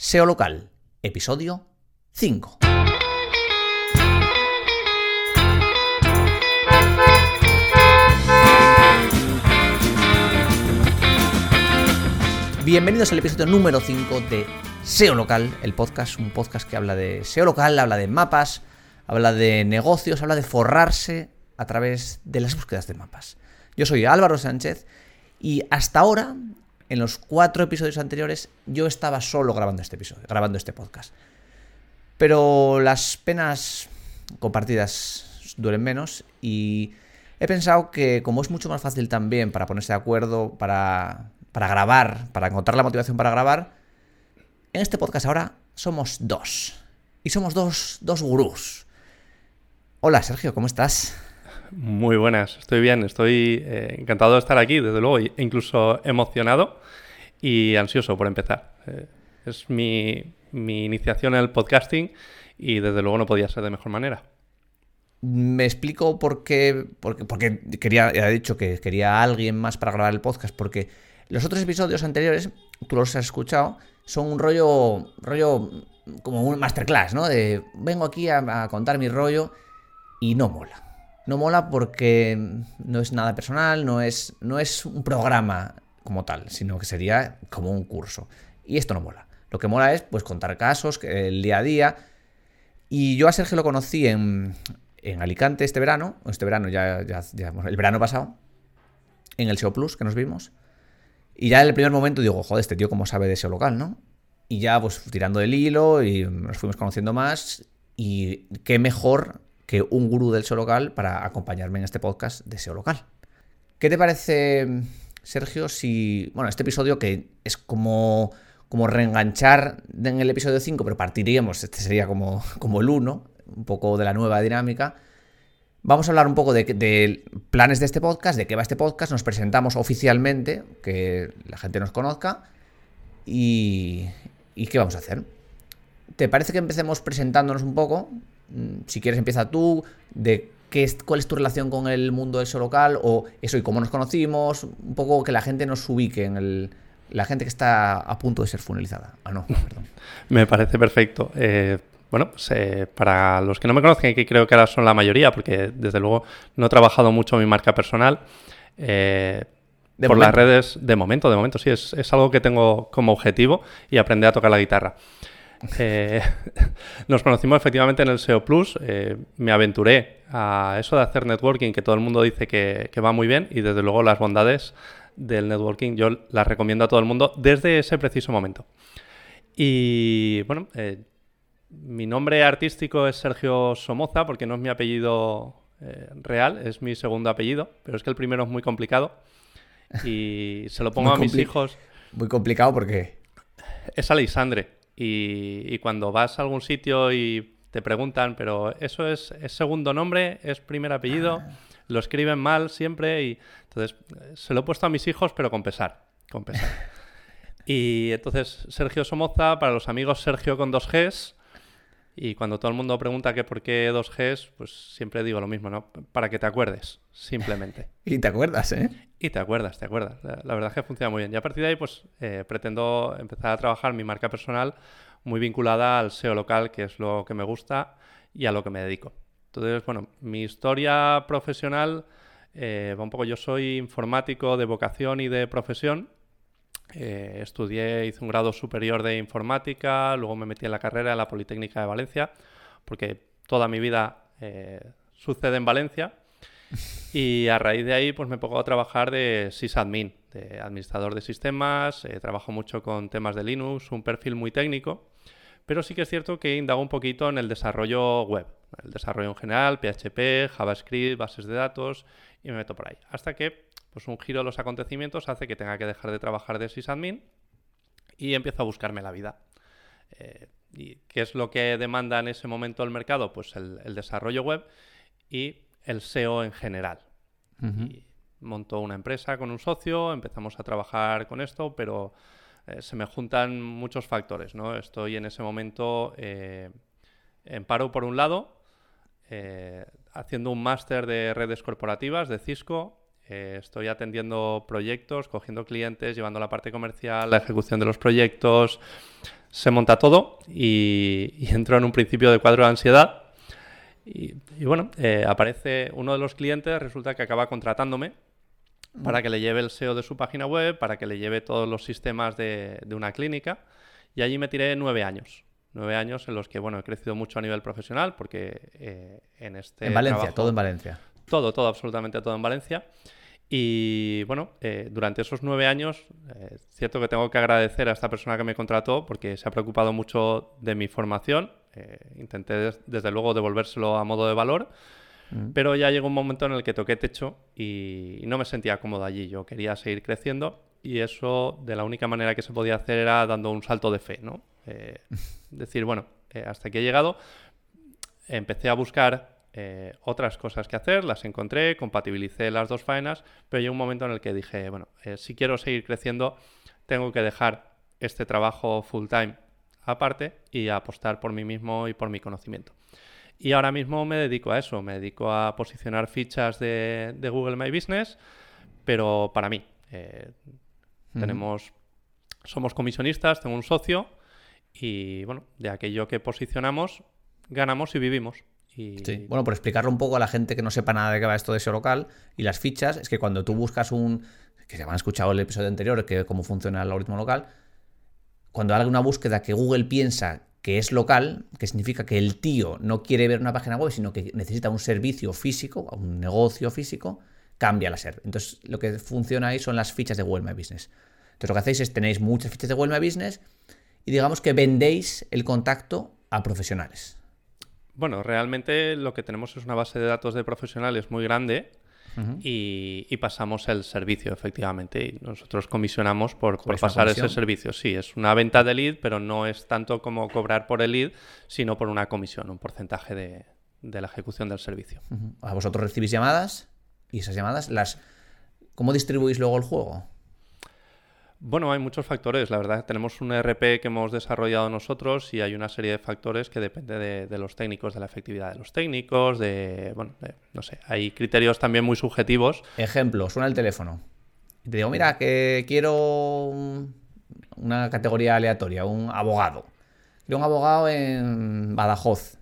SEO Local, episodio 5. Bienvenidos al episodio número 5 de SEO Local, el podcast, un podcast que habla de SEO local, habla de mapas, habla de negocios, habla de forrarse a través de las búsquedas de mapas. Yo soy Álvaro Sánchez y hasta ahora, en los cuatro episodios anteriores, yo estaba solo grabando este episodio, grabando este podcast. Pero las penas compartidas duelen menos y he pensado que como es mucho más fácil también para ponerse de acuerdo, para para grabar, para encontrar la motivación para grabar, en este podcast ahora somos dos. Y somos dos, dos gurús. Hola Sergio, ¿cómo estás? Muy buenas, estoy bien, estoy eh, encantado de estar aquí, desde luego, e incluso emocionado y ansioso por empezar. Eh, es mi, mi iniciación el podcasting y desde luego no podía ser de mejor manera. Me explico por qué, porque, porque quería, ya he dicho que quería a alguien más para grabar el podcast, porque los otros episodios anteriores, tú los has escuchado, son un rollo, rollo como un masterclass, ¿no? De vengo aquí a, contar mi rollo y no mola. No mola porque no es nada personal, no es, no es un programa como tal, sino que sería como un curso. Y esto no mola. Lo que mola es pues contar casos, el día a día. Y yo a Sergio lo conocí en, en Alicante este verano, este verano ya, ya, ya, el verano pasado, en el SEO Plus que nos vimos. Y ya en el primer momento digo, joder, este tío cómo sabe de ese local, ¿no? Y ya pues tirando del hilo y nos fuimos conociendo más y qué mejor que un gurú del SEO local para acompañarme en este podcast de SEO local. ¿Qué te parece, Sergio, si, bueno, este episodio que es como, como reenganchar en el episodio 5, pero partiríamos, este sería como, como el 1, un poco de la nueva dinámica, Vamos a hablar un poco de, planes de este podcast, de qué va este podcast, nos presentamos oficialmente, que la gente nos conozca y, qué vamos a hacer. ¿Te parece que empecemos presentándonos un poco? Mm, si quieres empieza tú, de qué es, cuál es tu relación con el mundo show local o eso y cómo nos conocimos, un poco que la gente nos ubique en el, la gente que está a punto de ser funelizada. Ah, no, perdón. Me parece perfecto. Eh, bueno, pues, eh, para los que no me conocen, que creo que ahora son la mayoría, porque desde luego no he trabajado mucho mi marca personal, eh, por las redes, de momento, de momento sí, es, algo que tengo como objetivo y aprender a tocar la guitarra. Eh, nos conocimos efectivamente en el SEO Plus, me aventuré a eso de hacer networking, que todo el mundo dice que, que va muy bien, y desde luego las bondades del networking yo las recomiendo a todo el mundo desde ese preciso momento. Y bueno, mi nombre artístico es Sergio Somoza, porque no es mi apellido eh, real, es mi segundo apellido, pero es que el primero es muy complicado y se lo pongo a mis hijos. Muy complicado porque... Es Alexandre y, y, cuando vas a algún sitio y te preguntan, pero eso es, segundo nombre, es primer apellido, ah. lo escriben mal siempre y entonces se lo he puesto a mis hijos, pero con pesar, con pesar. y entonces Sergio Somoza, para los amigos Sergio con dos Gs, y cuando todo el mundo pregunta que por qué 2Gs, pues siempre digo lo mismo, ¿no? Para que te acuerdes, simplemente. y te acuerdas, ¿eh? Y te acuerdas, te acuerdas. La, verdad es que funciona muy bien. Y a partir de ahí, pues eh, pretendo empezar a trabajar mi marca personal muy vinculada al SEO local, que es lo que me gusta y a lo que me dedico. Entonces, bueno, mi historia profesional eh, va un poco. Yo soy informático de vocación y de profesión. Eh, estudié, hice un grado superior de informática, luego me metí en la carrera en la Politécnica de Valencia, porque toda mi vida eh, sucede en Valencia. Y a raíz de ahí, pues me pongo a trabajar de sysadmin, de administrador de sistemas, eh, trabajo mucho con temas de Linux, un perfil muy técnico, pero sí que es cierto que indago un poquito en el desarrollo web, el desarrollo en general, PHP, JavaScript, bases de datos, y me meto por ahí. Hasta que pues un giro de los acontecimientos hace que tenga que dejar de trabajar de sysadmin y empiezo a buscarme la vida. Eh, ¿Y qué es lo que demanda en ese momento el mercado? Pues el, desarrollo web y el SEO en general. y monto una empresa con un socio, empezamos a trabajar con esto, pero eh, se me juntan muchos factores. ¿no? Estoy en ese momento eh, en paro por un lado, haciendo un máster de redes corporativas de Cisco, Eh, estoy atendiendo proyectos, cogiendo clientes, llevando la parte comercial, la ejecución de los proyectos. Se monta todo y, entro en un principio de cuadro de ansiedad. Y, bueno, eh, aparece uno de los clientes, resulta que acaba contratándome para que le lleve el SEO de su página web, para que le lleve todos los sistemas de, una clínica. Y allí me tiré nueve años. Nueve años en los que, bueno, he crecido mucho a nivel profesional porque eh, en este. En Valencia, todo en Valencia. Todo, todo, absolutamente todo en Valencia. Y bueno, eh, durante esos nueve años, es eh, cierto que tengo que agradecer a esta persona que me contrató porque se ha preocupado mucho de mi formación. intenté desde luego devolvérselo a modo de valor Mm. Pero ya llegó un momento en el que toqué techo y no me sentía cómodo allí. Yo quería seguir creciendo y eso de la única manera que se podía hacer era dando un salto de fe, ¿no? Eh, decir, bueno, eh, hasta aquí he llegado. Empecé a buscar eh, otras cosas que hacer, las encontré, compatibilicé las dos faenas, pero llegó un momento en el que dije, bueno, si quiero seguir creciendo, tengo que dejar este trabajo full time aparte y apostar por mí mismo y por mi conocimiento. Y ahora mismo me dedico a eso, me dedico a posicionar fichas de, Google My Business, pero para mí. Eh, tenemos, somos comisionistas, tengo un socio y bueno, de aquello que posicionamos, ganamos y vivimos. Y... Sí. Bueno, por explicarlo un poco a la gente que no sepa nada de qué va esto de SEO local y las fichas, es que cuando tú buscas un, que se han escuchado el episodio anterior, que cómo funciona el algoritmo local, cuando haga una búsqueda que Google piensa que es local, que significa que el tío no quiere ver una página web, sino que necesita un servicio físico, un negocio físico, cambia la SERP. Entonces, lo que funciona ahí son las fichas de Google My Business. Entonces, lo que hacéis es tenéis muchas fichas de Google My Business y digamos que vendéis el contacto a profesionales. Bueno, realmente lo que tenemos es una base de datos de profesionales muy grande y, pasamos el servicio, efectivamente. Y nosotros comisionamos por, pasar ese servicio. Sí, es una venta de lead, pero no es tanto como cobrar por el lead, sino por una comisión, un porcentaje de, la ejecución del servicio. ¿A vosotros recibís llamadas? ¿Y esas llamadas las... ¿Cómo distribuís luego el juego? Bueno, hay muchos factores. La verdad, tenemos un ERP que hemos desarrollado nosotros y hay una serie de factores que depende de, los técnicos, de la efectividad de los técnicos, de, bueno, no sé, hay criterios también muy subjetivos. Ejemplo, suena el teléfono. Y te digo, mira, que quiero una categoría aleatoria, un abogado. Quiero un abogado en Badajoz.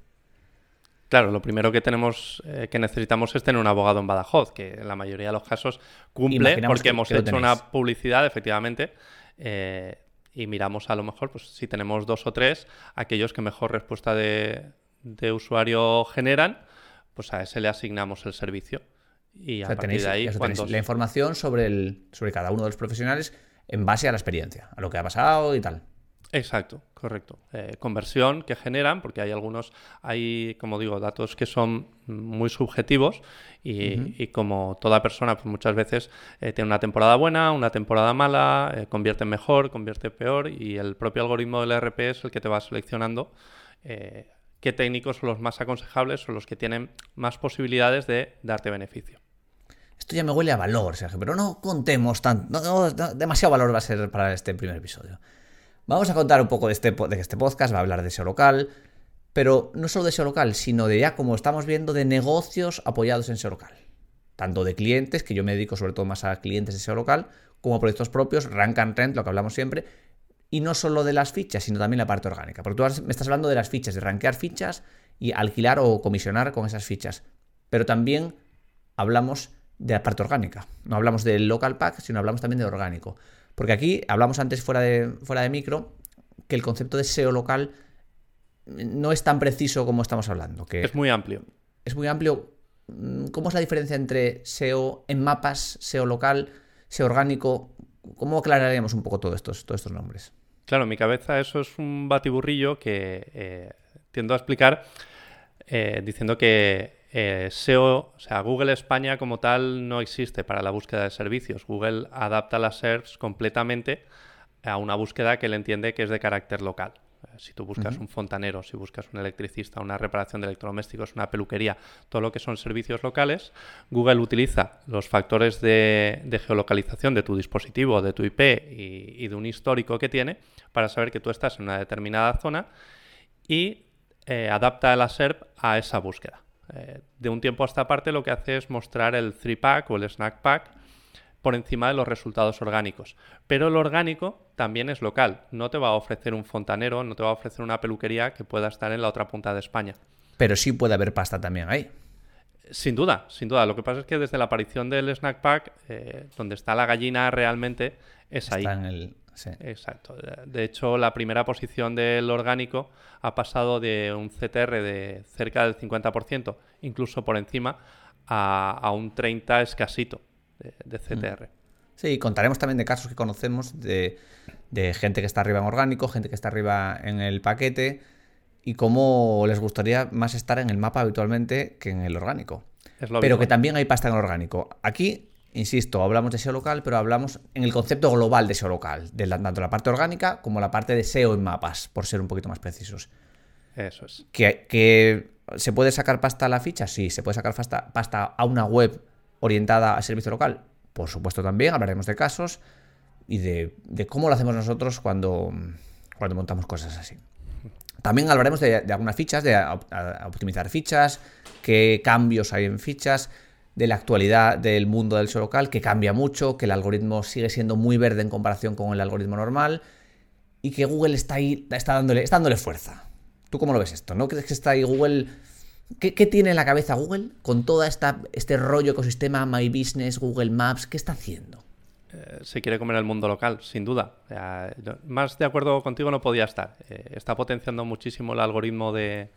Claro, lo primero que tenemos eh, que necesitamos es tener un abogado en Badajoz, que en la mayoría de los casos cumple porque hemos hecho una publicidad, efectivamente, eh, y miramos a lo mejor, pues si tenemos dos o tres, aquellos que mejor respuesta de, usuario generan, pues a ese le asignamos el servicio. Y a partir de ahí, la información sobre, el, sobre cada uno de los profesionales en base a la experiencia, a lo que ha pasado y tal. Exacto, correcto. Eh, conversión que generan, porque hay algunos, hay, como digo, datos que son muy subjetivos y, como toda persona, pues muchas veces eh, tiene una temporada buena, una temporada mala, eh, convierte mejor, convierte peor y el propio algoritmo del ERP es el que te va seleccionando qué técnicos son los más aconsejables o los que tienen más posibilidades de darte beneficio. Esto ya me huele a valor, Sergio, pero no contemos tanto, demasiado valor va a ser para este primer episodio. Vamos a contar un poco de este, de este podcast, va a hablar de SEO local, pero no solo de SEO local, sino de ya, como estamos viendo, de negocios apoyados en SEO local. Tanto de clientes, que yo me dedico sobre todo más a clientes de SEO local, como proyectos propios, rank and rent, lo que hablamos siempre, y no solo de las fichas, sino también la parte orgánica. Porque tú me estás hablando de las fichas, de rankear fichas y alquilar o comisionar con esas fichas. Pero también hablamos de la parte orgánica. No hablamos del local pack, sino hablamos también de orgánico. Porque aquí hablamos antes fuera de, fuera de micro que el concepto de SEO local no es tan preciso como estamos hablando. Que es muy amplio. Es muy amplio. ¿Cómo es la diferencia entre SEO en mapas, SEO local, SEO orgánico? ¿Cómo aclararíamos un poco todos estos, todos estos nombres? Claro, en mi cabeza eso es un batiburrillo que eh, tiendo a explicar eh, diciendo que eh, SEO, o sea, Google España como tal no existe para la búsqueda de servicios. Google adapta las SERPs completamente a una búsqueda que él entiende que es de carácter local. Eh, si tú buscas un fontanero, si buscas un electricista, una reparación de electrodomésticos, una peluquería, todo lo que son servicios locales, Google utiliza los factores de, geolocalización de tu dispositivo, de tu IP y, y, de un histórico que tiene para saber que tú estás en una determinada zona y eh, adapta la SERP a esa búsqueda. Eh, de un tiempo a esta parte lo que hace es mostrar el 3-pack o el snack pack por encima de los resultados orgánicos. Pero el orgánico también es local. No te va a ofrecer un fontanero, no te va a ofrecer una peluquería que pueda estar en la otra punta de España. Pero sí puede haber pasta también ahí. Sin duda, sin duda. Lo que pasa es que desde la aparición del snack pack, eh, donde está la gallina realmente, es ahí. Está en el... sí. Exacto. De hecho, la primera posición del orgánico ha pasado de un CTR de cerca del 50%, incluso por encima, a, a un 30 escasito de, de CTR. Sí, contaremos también de casos que conocemos de, de gente que está arriba en orgánico, gente que está arriba en el paquete y cómo les gustaría más estar en el mapa habitualmente que en el orgánico. Pero que también hay pasta en el orgánico. Aquí, insisto, hablamos de SEO local, pero hablamos en el concepto global de SEO local, de la- tanto la parte orgánica como la parte de SEO en mapas, por ser un poquito más precisos. Eso es. ¿Que, que se puede sacar pasta a la ficha? Sí, se puede sacar pasta, pasta a una web orientada a servicio local. Por supuesto también, hablaremos de casos y de, de cómo lo hacemos nosotros cuando, cuando montamos cosas así. También hablaremos de, algunas fichas, de optimizar fichas, qué cambios hay en fichas, de la actualidad del mundo del SEO local, que cambia mucho, que el algoritmo sigue siendo muy verde en comparación con el algoritmo normal y que Google está ahí, está dándole, está dándole fuerza. ¿Tú cómo lo ves esto? ¿No crees que está ahí Google? ¿Qué, qué tiene en la cabeza Google con todo este rollo ecosistema My Business, Google Maps? ¿Qué está haciendo? Eh, se quiere comer el mundo local, sin duda. O sea, yo- más de acuerdo contigo no podía estar. Eh, está potenciando muchísimo el algoritmo de,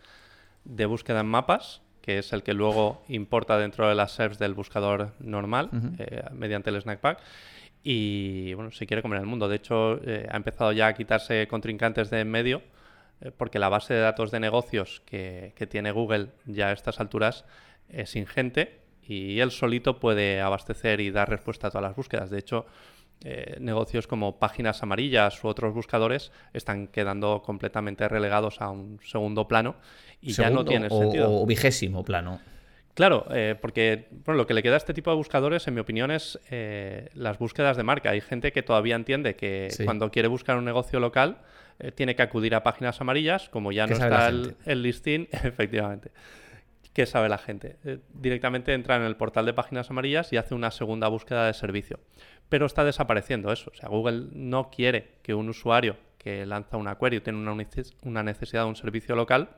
de búsqueda en mapas, que es el que luego importa dentro de las SERPs del buscador normal, eh, mediante el Snack Pack. Y bueno, se quiere comer el mundo. De hecho, eh, ha empezado ya a quitarse contrincantes de en medio, porque la base de datos de negocios que, que tiene Google ya a estas alturas es ingente y él solito puede abastecer y dar respuesta a todas las búsquedas. De hecho, eh, negocios como páginas amarillas u otros buscadores están quedando completamente relegados a un segundo plano y ya no tiene o, sentido. o vigésimo plano. Claro, eh, porque bueno, lo que le queda a este tipo de buscadores, en mi opinión, es eh, las búsquedas de marca. Hay gente que todavía entiende que Sí. cuando quiere buscar un negocio local eh, tiene que acudir a páginas amarillas, como ya ¿Qué no está el, el listing, efectivamente. ¿Qué sabe la gente? Eh, directamente entra en el portal de páginas amarillas y hace una segunda búsqueda de servicio. Pero está desapareciendo eso. O sea, Google no quiere que un usuario que lanza una query o tiene una neces- una necesidad de un servicio local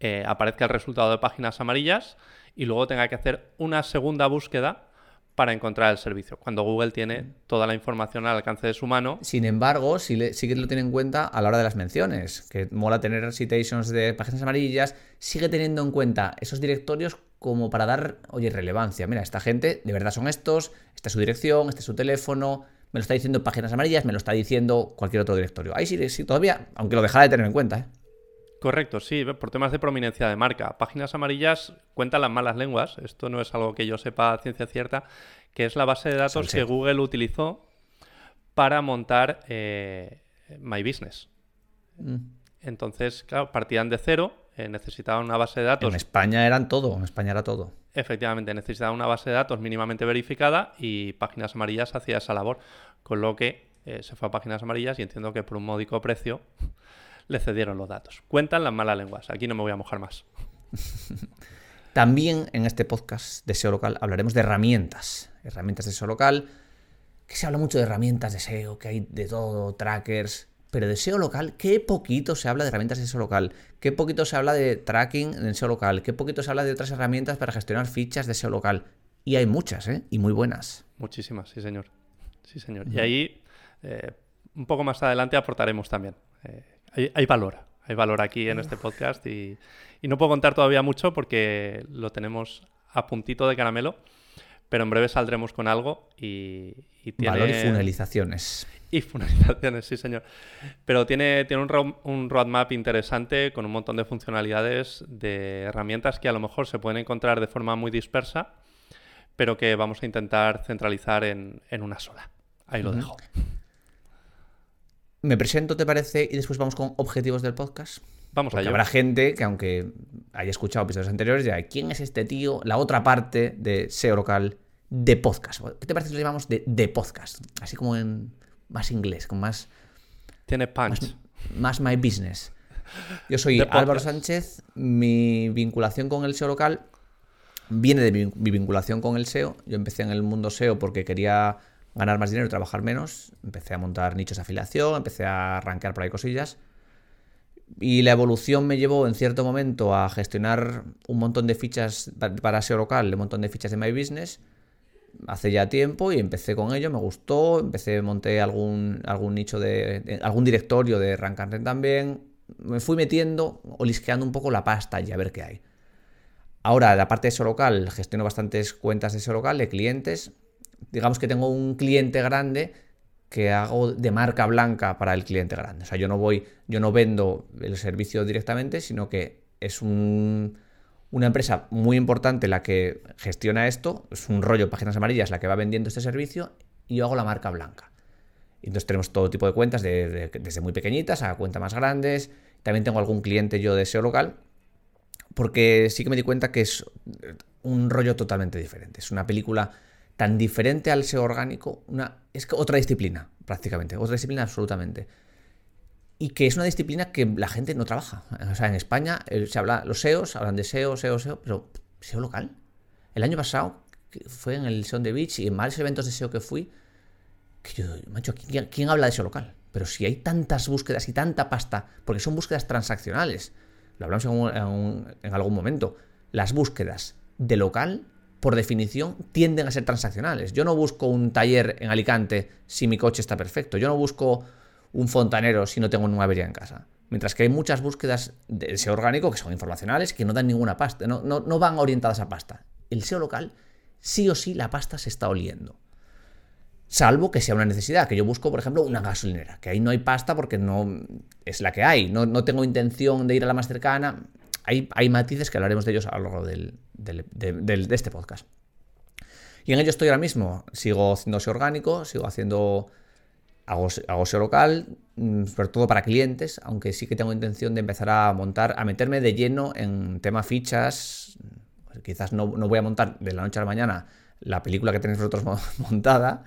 eh, aparezca el resultado de páginas amarillas y luego tenga que hacer una segunda búsqueda para encontrar el servicio, cuando Google tiene toda la información al alcance de su mano. Sin embargo, sí, le- sí que lo tiene en cuenta a la hora de las menciones, que mola tener citations de páginas amarillas, sigue teniendo en cuenta esos directorios como para dar, oye, relevancia. Mira, esta gente de verdad son estos, esta es su dirección, este es su teléfono, me lo está diciendo en páginas amarillas, me lo está diciendo cualquier otro directorio. Ahí sí, sí todavía, aunque lo dejara de tener en cuenta, ¿eh? Correcto, sí, por temas de prominencia de marca. Páginas amarillas cuentan las malas lenguas, esto no es algo que yo sepa a ciencia cierta, que es la base de datos que. Google utilizó para montar eh, My Business. Mm. Entonces, claro, partían de cero, eh, necesitaban una base de datos En España eran todo, en España era todo. Efectivamente, necesitaba una base de datos mínimamente verificada y Páginas Amarillas hacía esa labor, con lo que eh, se fue a Páginas Amarillas y entiendo que por un módico precio le cedieron los datos. Cuentan las malas lenguas, aquí no me voy a mojar más. También en este podcast de SEO local hablaremos de herramientas, herramientas de SEO local, que se habla mucho de herramientas de SEO, que hay de todo, trackers, pero de SEO local, qué poquito se habla de herramientas de SEO local, qué poquito se habla de tracking en SEO local, qué poquito se habla de otras herramientas para gestionar fichas de SEO local. Y hay muchas, ¿eh? Y muy buenas. Muchísimas, sí señor. Sí señor. Y ahí, eh, un poco más adelante aportaremos también. Eh, hay, hay valor, hay valor aquí en este podcast y, y no puedo contar todavía mucho porque lo tenemos a puntito de caramelo, pero en breve saldremos con algo y, y tiene... Valor y funelizaciones. Y finalizaciones, sí, señor. Pero tiene, tiene un, ro- un roadmap interesante con un montón de funcionalidades, de herramientas que a lo mejor se pueden encontrar de forma muy dispersa, pero que vamos a intentar centralizar en, en una sola. Ahí lo dejo. Me presento, ¿te parece? Y después vamos con objetivos del podcast. Vamos Porque allá. habrá gente que, aunque haya escuchado episodios anteriores, dirá: ¿quién es este tío? La otra parte de SEO local de podcast. ¿Qué te parece si lo llamamos de, de podcast? Así como en más inglés, con más, Tiene punch. más my business. Yo soy Álvaro. Sánchez. Mi vinculación con el SEO local viene de mi, mi, vinculación con el SEO. Yo empecé en el mundo SEO porque quería ganar más dinero y trabajar menos. Empecé a montar nichos de afiliación, empecé a arrancar por ahí cosillas. Y la evolución me llevó en cierto momento a gestionar un montón de fichas para SEO local, un montón de fichas de My Business hace ya tiempo y empecé con ello, me gustó, empecé, monté algún, algún nicho de, algún directorio de Rank también, me fui metiendo, olisqueando un poco la pasta y a ver qué hay. Ahora, la parte de SEO local, gestiono bastantes cuentas de SEO local, de clientes. Digamos que tengo un cliente grande que hago de marca blanca para el cliente grande. O sea, yo no voy, yo no vendo el servicio directamente, sino que es un, una empresa muy importante la que gestiona esto, es un rollo páginas amarillas la que va vendiendo este servicio y yo hago la marca blanca. Entonces tenemos todo tipo de cuentas, desde muy pequeñitas a cuentas más grandes. También tengo algún cliente yo de SEO local, porque sí que me di cuenta que es un rollo totalmente diferente. Es una película tan diferente al SEO orgánico, una, es otra disciplina prácticamente, otra disciplina absolutamente y que es una disciplina que la gente no trabaja. O sea, en España eh, se habla, los SEOs hablan de SEO, SEO, SEO, pero SEO local. El año pasado fue en el SEO de Beach y en varios eventos de SEO que fui, que yo, macho, ¿quién, habla de SEO local? Pero si hay tantas búsquedas y tanta pasta, porque son búsquedas transaccionales, lo hablamos en algún momento, las búsquedas de local por definición, tienden a ser transaccionales. Yo no busco un taller en Alicante si mi coche está perfecto. Yo no busco un fontanero si no tengo una avería en casa. Mientras que hay muchas búsquedas de SEO orgánico que son informacionales que no dan ninguna pasta, no, no, van orientadas a pasta. El SEO local, sí o sí, la pasta se está oliendo. Salvo que sea una necesidad, que yo busco, por ejemplo, una gasolinera, que ahí no hay pasta porque no es la que hay, no, tengo intención de ir a la más cercana. Hay, hay matices que hablaremos de ellos a lo largo de este podcast. Y en ello estoy ahora mismo. Sigo haciendo SEO orgánico, sigo haciendo hago, local, mm, sobre todo para clientes, aunque sí que tengo intención de empezar a montar, a meterme de lleno en tema fichas. Quizás no, voy a montar de la noche a la mañana la película que tenéis vosotros montada,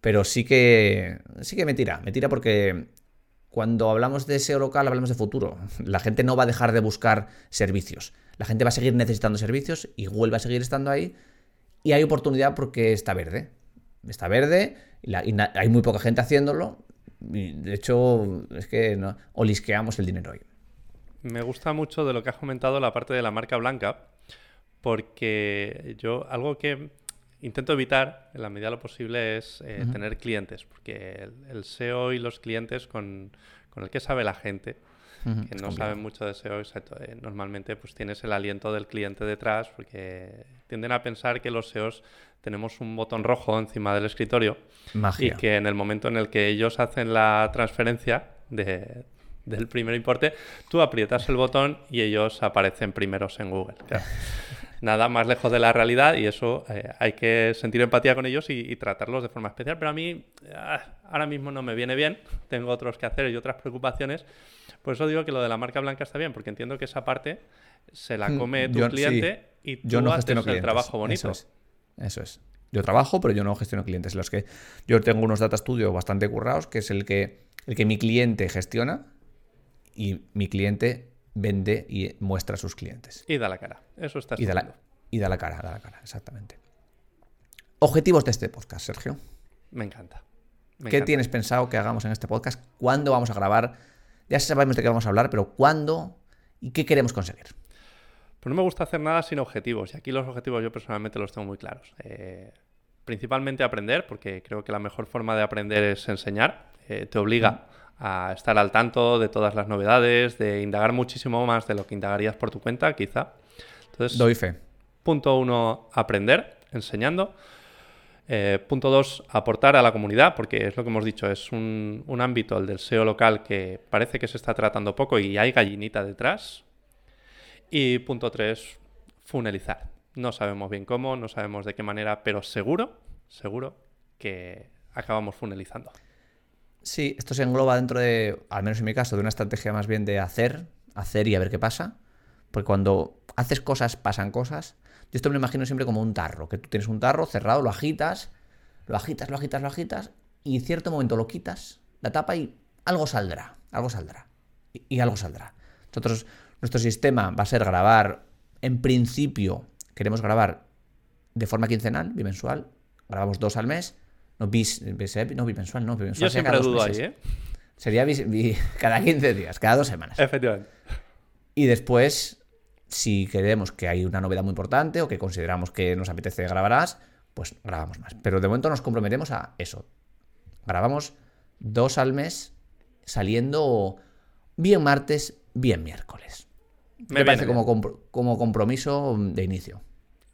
pero sí que, sí que me tira, me tira porque cuando hablamos de SEO local hablamos de futuro. La gente no va a dejar de buscar servicios. La gente va a seguir necesitando servicios y vuelve a seguir estando ahí. Y hay oportunidad porque está verde. Está verde y, hay muy poca gente haciéndolo. de hecho, es que olisqueamos el dinero hoy. Me gusta mucho de lo que has comentado la parte de la marca blanca, porque yo algo que intento evitar en la medida de lo posible es eh, tener clientes, porque el, SEO y los clientes con, con el que sabe la gente, que no saben mucho de SEO, eh, normalmente pues tienes el aliento del cliente detrás, porque tienden a pensar que los SEOs tenemos un botón rojo encima del escritorio y que en el momento en el que ellos hacen la transferencia de, del primer importe, tú aprietas el botón y ellos aparecen primeros en Google. Nada más lejos de la realidad y eso eh, hay que sentir empatía con ellos y, tratarlos de forma especial. Pero a mí ah, ahora mismo no me viene bien, tengo otros que hacer y otras preocupaciones. Por eso digo que lo de la marca blanca está bien, porque entiendo que esa parte se la hmm, come tu cliente y tú yo no haces el trabajo bonito. Eso es. Yo trabajo, pero yo no gestiono clientes. Los que yo tengo unos data studio bastante currados, que es el que, el que mi cliente gestiona y mi cliente vende y muestra a sus clientes. Y da la cara. Eso está y da, la, y da la cara, da la cara, exactamente. Objetivos de este podcast, Sergio. Me encanta. ¿Qué tienes pensado que hagamos en este podcast? ¿Cuándo vamos a grabar? Ya sabemos de qué vamos a hablar, pero ¿cuándo y qué queremos conseguir? Pues no me gusta hacer nada sin objetivos. Y aquí los objetivos yo personalmente los tengo muy claros. Eh, principalmente aprender, porque creo que la mejor forma de aprender es enseñar. Eh, te obliga a estar al tanto de todas las novedades, de indagar muchísimo más de lo que indagarías por tu cuenta, quizá. Entonces, Doy fe. Punto uno, aprender, enseñando. Eh, punto dos, aportar a la comunidad, porque es lo que hemos dicho, es un, un, ámbito, el del SEO local, que parece que se está tratando poco y hay gallinita detrás. Y punto tres, funelizar. No sabemos bien cómo, no sabemos de qué manera, pero seguro, seguro que acabamos funelizando. Sí, esto se engloba dentro de, al menos en mi caso, de una estrategia más bien de hacer, hacer y a ver qué pasa. Porque cuando haces cosas, pasan cosas. Yo esto me lo imagino siempre como un tarro, que tú tienes un tarro cerrado, lo agitas, lo agitas, lo agitas, lo agitas, y en cierto momento lo quitas, la tapa y algo saldrá, algo saldrá. Y, algo saldrá. Nosotros nuestro sistema va a ser grabar, en principio, queremos grabar de forma quincenal, bimensual. Grabamos dos al mes. No, bis, no bimensual, no. Bimensual Yo siempre dudo ahí, ¿eh? Sería cada 15 días, cada dos semanas. Efectivamente. Y después, si queremos que hay una novedad muy importante o que consideramos que nos apetece grabarás, pues grabamos más. Pero de momento nos comprometemos a eso. Grabamos dos al mes, saliendo bien martes, bien miércoles. Me, parece como, como compromiso de inicio.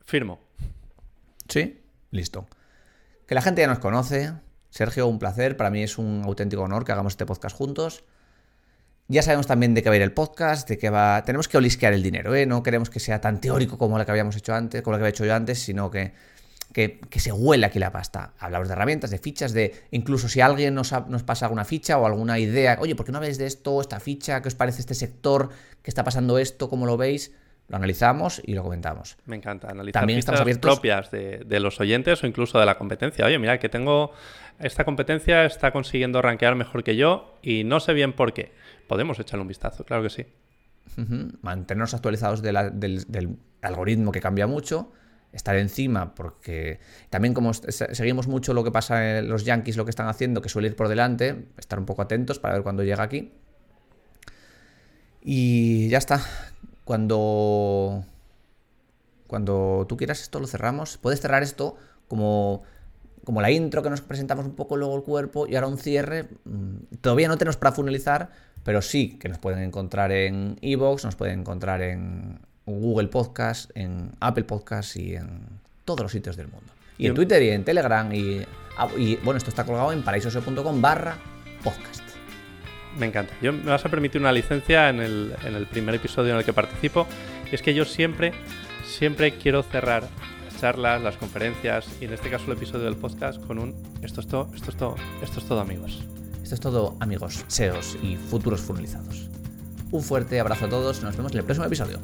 Firmo. ¿Sí? Listo. Que la gente ya nos conoce. Sergio, un placer. Para mí es un auténtico honor que hagamos este podcast juntos. Ya sabemos también de qué va a ir el podcast, de qué va. Tenemos que olisquear el dinero, ¿eh? No queremos que sea tan teórico como lo que habíamos hecho antes, como lo que había hecho yo antes, sino que, que, se huela aquí la pasta. Hablamos de herramientas, de fichas, de incluso si alguien nos, nos pasa alguna ficha o alguna idea, oye, ¿por qué no habéis de esto, esta ficha? ¿Qué os parece este sector? ¿Qué está pasando esto? ¿Cómo lo veis? Lo analizamos y lo comentamos. Me encanta analizar También estamos abiertos... propias de, los oyentes o incluso de la competencia. Oye, mira, que tengo esta competencia está consiguiendo rankear mejor que yo y no sé bien por qué. Podemos echarle un vistazo, claro que sí. Mantenernos actualizados del, algoritmo que cambia mucho, estar encima, porque también como seguimos mucho lo que pasa en los Yankees, lo que están haciendo, que suele ir por delante, estar un poco atentos para ver cuándo llega aquí. Y ya está. Cuando, cuando tú quieras esto lo cerramos. Puedes cerrar esto como, como la intro que nos presentamos un poco luego el cuerpo y ahora un cierre. Mm, todavía no tenemos para finalizar, pero sí que nos pueden encontrar en Evox, nos pueden encontrar en Google Podcast, en Apple Podcast y en todos los sitios del mundo. Y en Twitter y en Telegram y, ah, y bueno, esto está colgado en paraisose.com barra podcast. Me encanta. Yo me vas a permitir una licencia en el, en el primer episodio en el que participo. Y es que yo siempre, siempre quiero cerrar las charlas, las conferencias y en este caso el episodio del podcast con un esto es todo, esto es todo, esto es todo amigos. Esto es todo amigos, SEOs y futuros funelizados. Un fuerte abrazo a todos, nos vemos en el próximo episodio.